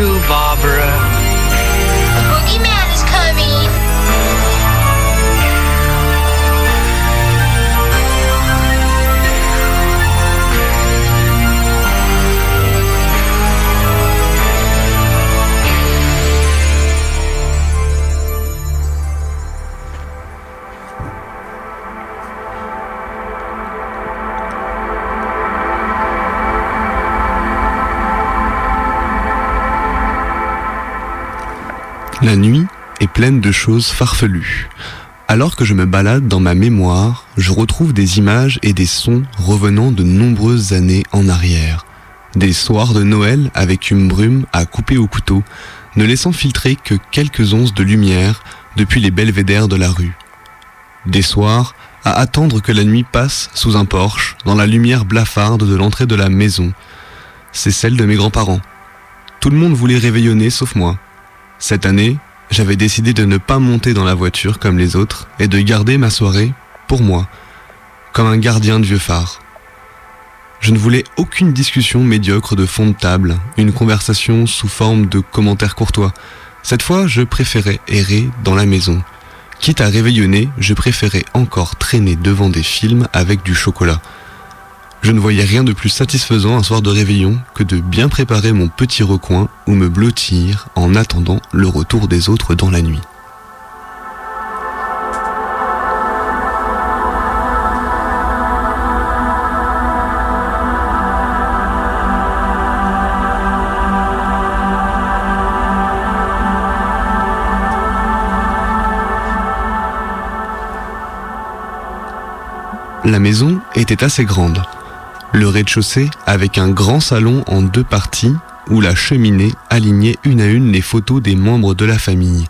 to La nuit est pleine de choses farfelues. Alors que je me balade dans ma mémoire, je retrouve des images et des sons revenant de nombreuses années en arrière. Des soirs de Noël avec une brume à couper au couteau, ne laissant filtrer que quelques onces de lumière depuis les belvédères de la rue. Des soirs à attendre que la nuit passe sous un porche, dans la lumière blafarde de l'entrée de la maison. C'est celle de mes grands-parents. Tout le monde voulait réveillonner sauf moi. Cette année, j'avais décidé de ne pas monter dans la voiture comme les autres et de garder ma soirée pour moi, comme un gardien de vieux phare. Je ne voulais aucune discussion médiocre de fond de table, une conversation sous forme de commentaires courtois. Cette fois, je préférais errer dans la maison. Quitte à réveillonner, je préférais encore traîner devant des films avec du chocolat. Je ne voyais rien de plus satisfaisant un soir de réveillon que de bien préparer mon petit recoin ou me blottir en attendant le retour des autres dans la nuit. La maison était assez grande. Le rez-de-chaussée avec un grand salon en deux parties où la cheminée alignait une à une les photos des membres de la famille.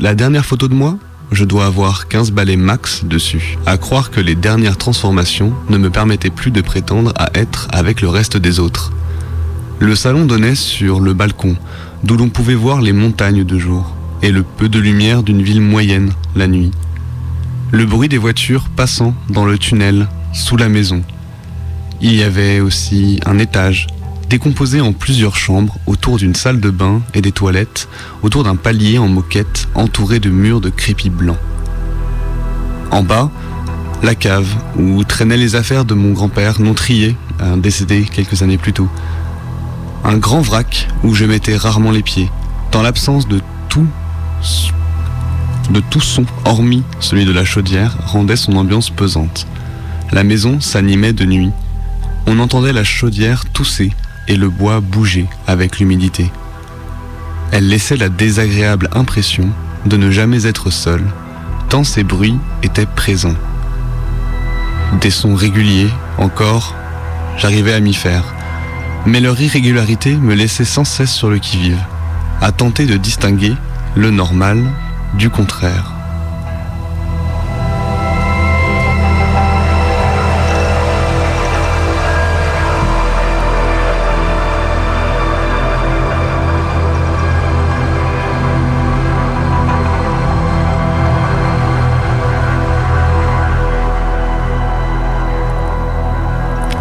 La dernière photo de moi, je dois avoir 15 balais max dessus, à croire que les dernières transformations ne me permettaient plus de prétendre à être avec le reste des autres. Le salon donnait sur le balcon, d'où l'on pouvait voir les montagnes de jour, et le peu de lumière d'une ville moyenne la nuit. Le bruit des voitures passant dans le tunnel sous la maison. Il y avait aussi un étage, décomposé en plusieurs chambres, autour d'une salle de bain et des toilettes, autour d'un palier en moquette entouré de murs de crépi blanc. En bas, la cave, où traînaient les affaires de mon grand-père non trié, décédé quelques années plus tôt. Un grand vrac où je mettais rarement les pieds, dans l'absence de tout de tout son, hormis celui de la chaudière, rendait son ambiance pesante. La maison s'animait de nuit. On entendait la chaudière tousser et le bois bouger avec l'humidité. Elle laissait la désagréable impression de ne jamais être seule, tant ces bruits étaient présents. Des sons réguliers, encore, j'arrivais à m'y faire, mais leur irrégularité me laissait sans cesse sur le qui-vive, à tenter de distinguer le normal du contraire.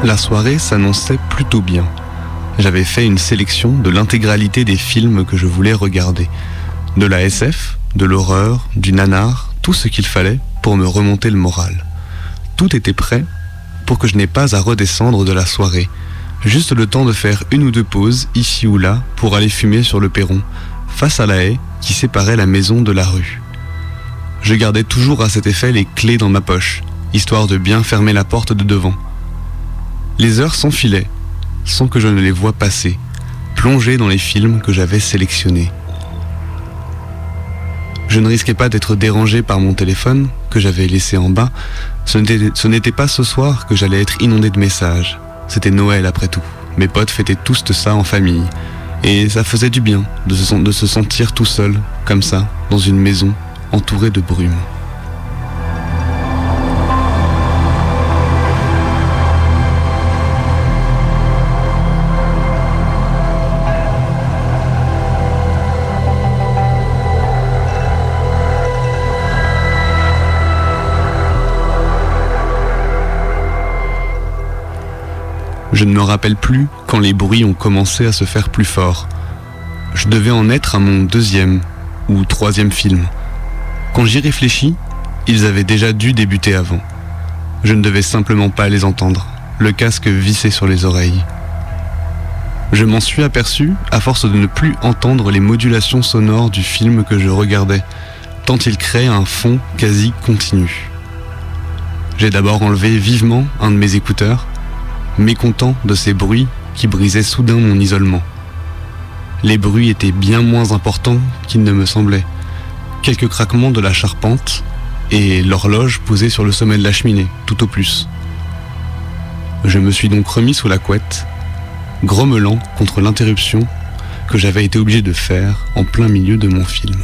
La soirée s'annonçait plutôt bien. J'avais fait une sélection de l'intégralité des films que je voulais regarder. De la SF, de l'horreur, du nanar, tout ce qu'il fallait pour me remonter le moral. Tout était prêt pour que je n'ai pas à redescendre de la soirée. Juste le temps de faire une ou deux pauses, ici ou là, pour aller fumer sur le perron, face à la haie qui séparait la maison de la rue. Je gardais toujours à cet effet les clés dans ma poche, histoire de bien fermer la porte de devant. Les heures s'enfilaient, sans que je ne les voie passer, plongées dans les films que j'avais sélectionnés. Je ne risquais pas d'être dérangé par mon téléphone, que j'avais laissé en bas. Ce n'était- pas ce soir que j'allais être inondé de messages. C'était Noël après tout. Mes potes fêtaient tous ça en famille. Et ça faisait du bien de de se sentir tout seul, comme ça, dans une maison, entourée de brume. Je ne me rappelle plus quand les bruits ont commencé à se faire plus forts. Je devais en être à mon deuxième ou troisième film. Quand j'y réfléchis, ils avaient déjà dû débuter avant. Je ne devais simplement pas les entendre, le casque vissé sur les oreilles. Je m'en suis aperçu à force de ne plus entendre les modulations sonores du film que je regardais, tant il crée un fond quasi continu. J'ai d'abord enlevé vivement un de mes écouteurs, mécontent de ces bruits qui brisaient soudain mon isolement. Les bruits étaient bien moins importants qu'il ne me semblait. Quelques craquements de la charpente et l'horloge posée sur le sommet de la cheminée, tout au plus. Je me suis donc remis sous la couette, grommelant contre l'interruption que j'avais été obligé de faire en plein milieu de mon film.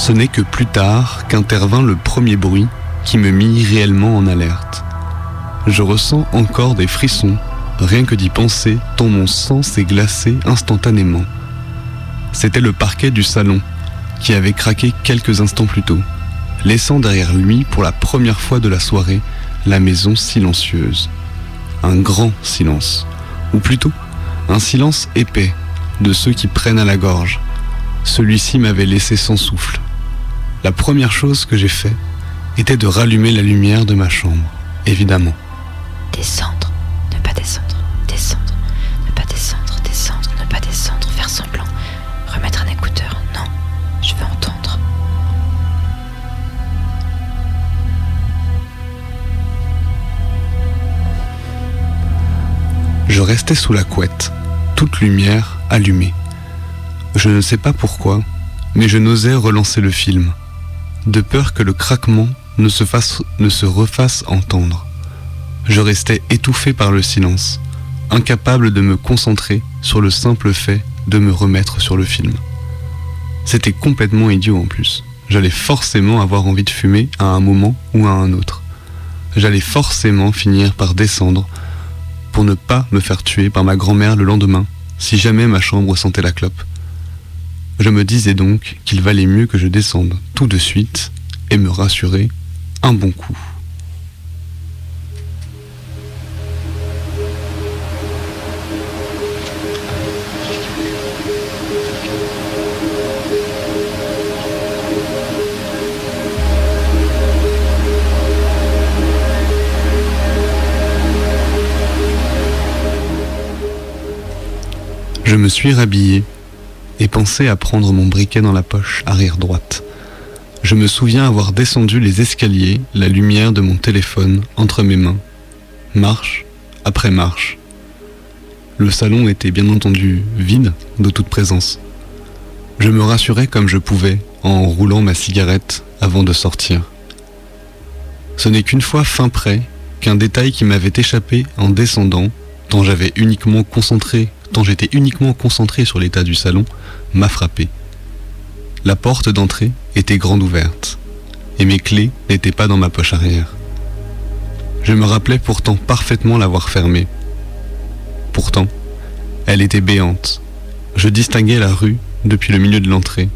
Ce n'est que plus tard qu'intervint le premier bruit qui me mit réellement en alerte. Je ressens encore des frissons, rien que d'y penser, tant mon sang s'est glacé instantanément. C'était le parquet du salon, qui avait craqué quelques instants plus tôt, laissant derrière lui, pour la première fois de la soirée, la maison silencieuse. Un grand silence, ou plutôt un silence épais, de ceux qui prennent à la gorge. Celui-ci m'avait laissé sans souffle, la première chose que j'ai fait était de rallumer la lumière de ma chambre, évidemment. Descendre, ne pas descendre, descendre, ne pas descendre, descendre, ne pas descendre, faire semblant, remettre un écouteur, non, je veux entendre. Je restais sous la couette, toute lumière allumée. Je ne sais pas pourquoi, mais je n'osais relancer le film de peur que le craquement ne se, fasse, ne se refasse entendre. Je restais étouffé par le silence, incapable de me concentrer sur le simple fait de me remettre sur le film. C'était complètement idiot en plus. J'allais forcément avoir envie de fumer à un moment ou à un autre. J'allais forcément finir par descendre pour ne pas me faire tuer par ma grand-mère le lendemain si jamais ma chambre sentait la clope. Je me disais donc qu'il valait mieux que je descende tout de suite et me rassurer un bon coup. Je me suis rhabillé et pensais à prendre mon briquet dans la poche arrière droite. Je me souviens avoir descendu les escaliers, la lumière de mon téléphone entre mes mains. Marche après marche. Le salon était bien entendu vide de toute présence. Je me rassurais comme je pouvais en roulant ma cigarette avant de sortir. Ce n'est qu'une fois fin prêt qu'un détail qui m'avait échappé en descendant, tant j'avais uniquement concentré tant j'étais uniquement concentré sur l'état du salon, m'a frappé. La porte d'entrée était grande ouverte, et mes clés n'étaient pas dans ma poche arrière. Je me rappelais pourtant parfaitement l'avoir fermée. Pourtant, elle était béante. Je distinguais la rue depuis le milieu de l'entrée,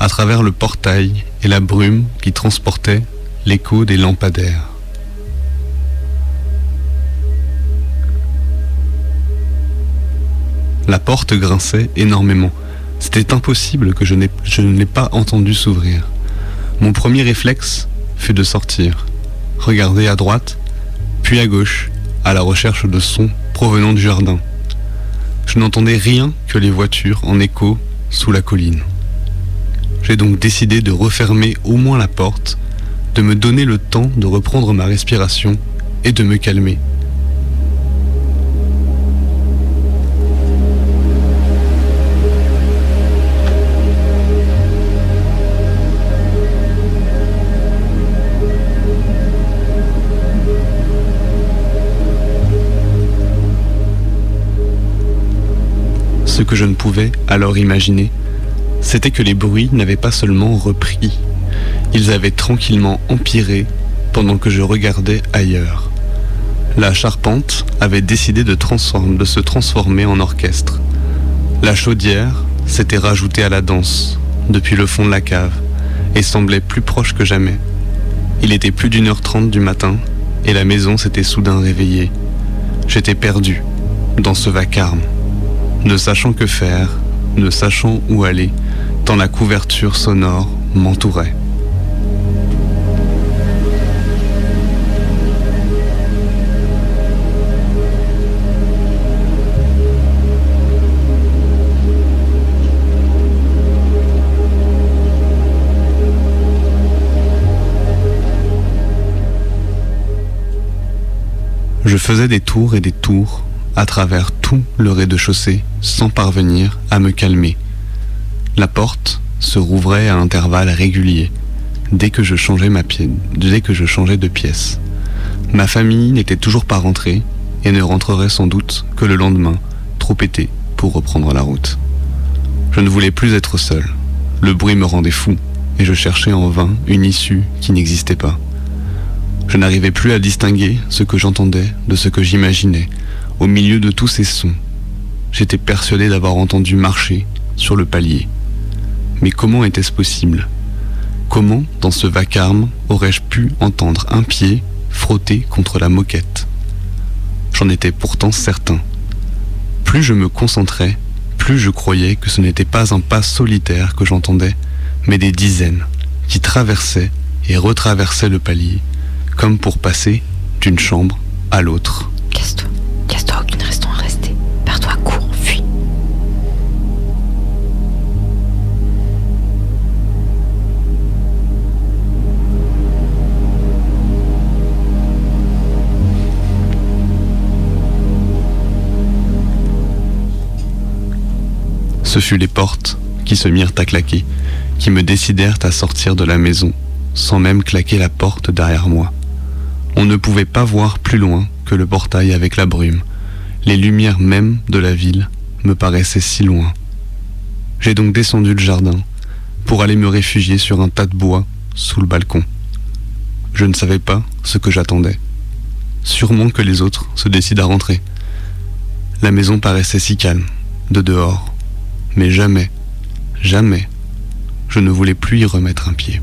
à travers le portail et la brume qui transportait l'écho des lampadaires. La porte grinçait énormément. C'était impossible que je, ne l'ai pas entendu s'ouvrir. Mon premier réflexe fut de sortir, regarder à droite, puis à gauche, à la recherche de sons provenant du jardin. Je n'entendais rien que les voitures en écho sous la colline. J'ai donc décidé de refermer au moins la porte, de me donner le temps de reprendre ma respiration et de me calmer. Ce que je ne pouvais alors imaginer, c'était que les bruits n'avaient pas seulement repris, ils avaient tranquillement empiré pendant que je regardais ailleurs. La charpente avait décidé de, se transformer en orchestre. La chaudière s'était rajoutée à la danse depuis le fond de la cave et semblait plus proche que jamais. Il était plus d'une heure trente du matin et la maison s'était soudain réveillée. J'étais perdu dans ce vacarme, ne sachant que faire, ne sachant où aller, tant la couverture sonore m'entourait. Je faisais des tours et des tours à travers tout le rez-de-chaussée sans parvenir à me calmer. La porte se rouvrait à intervalles réguliers dès que je changeais ma pied, dès que je changeais de pièce. Ma famille n'était toujours pas rentrée et ne rentrerait sans doute que le lendemain, trop pété pour reprendre la route. Je ne voulais plus être seul. Le bruit me rendait fou et je cherchais en vain une issue qui n'existait pas. Je n'arrivais plus à distinguer ce que j'entendais de ce que j'imaginais au milieu de tous ces sons. J'étais persuadé d'avoir entendu marcher sur le palier. Mais comment était-ce possible? Comment, dans ce vacarme, aurais-je pu entendre un pied frotter contre la moquette? J'en étais pourtant certain. Plus je me concentrais, plus je croyais que ce n'était pas un pas solitaire que j'entendais, mais des dizaines qui traversaient et retraversaient le palier comme pour passer d'une chambre à l'autre. Ce fut les portes qui se mirent à claquer, qui me décidèrent à sortir de la maison, sans même claquer la porte derrière moi. On ne pouvait pas voir plus loin que le portail avec la brume. Les lumières même de la ville me paraissaient si loin. J'ai donc descendu le jardin pour aller me réfugier sur un tas de bois sous le balcon. Je ne savais pas ce que j'attendais. Sûrement que les autres se décident à rentrer. La maison paraissait si calme, de dehors, mais jamais, jamais, je ne voulais plus y remettre un pied.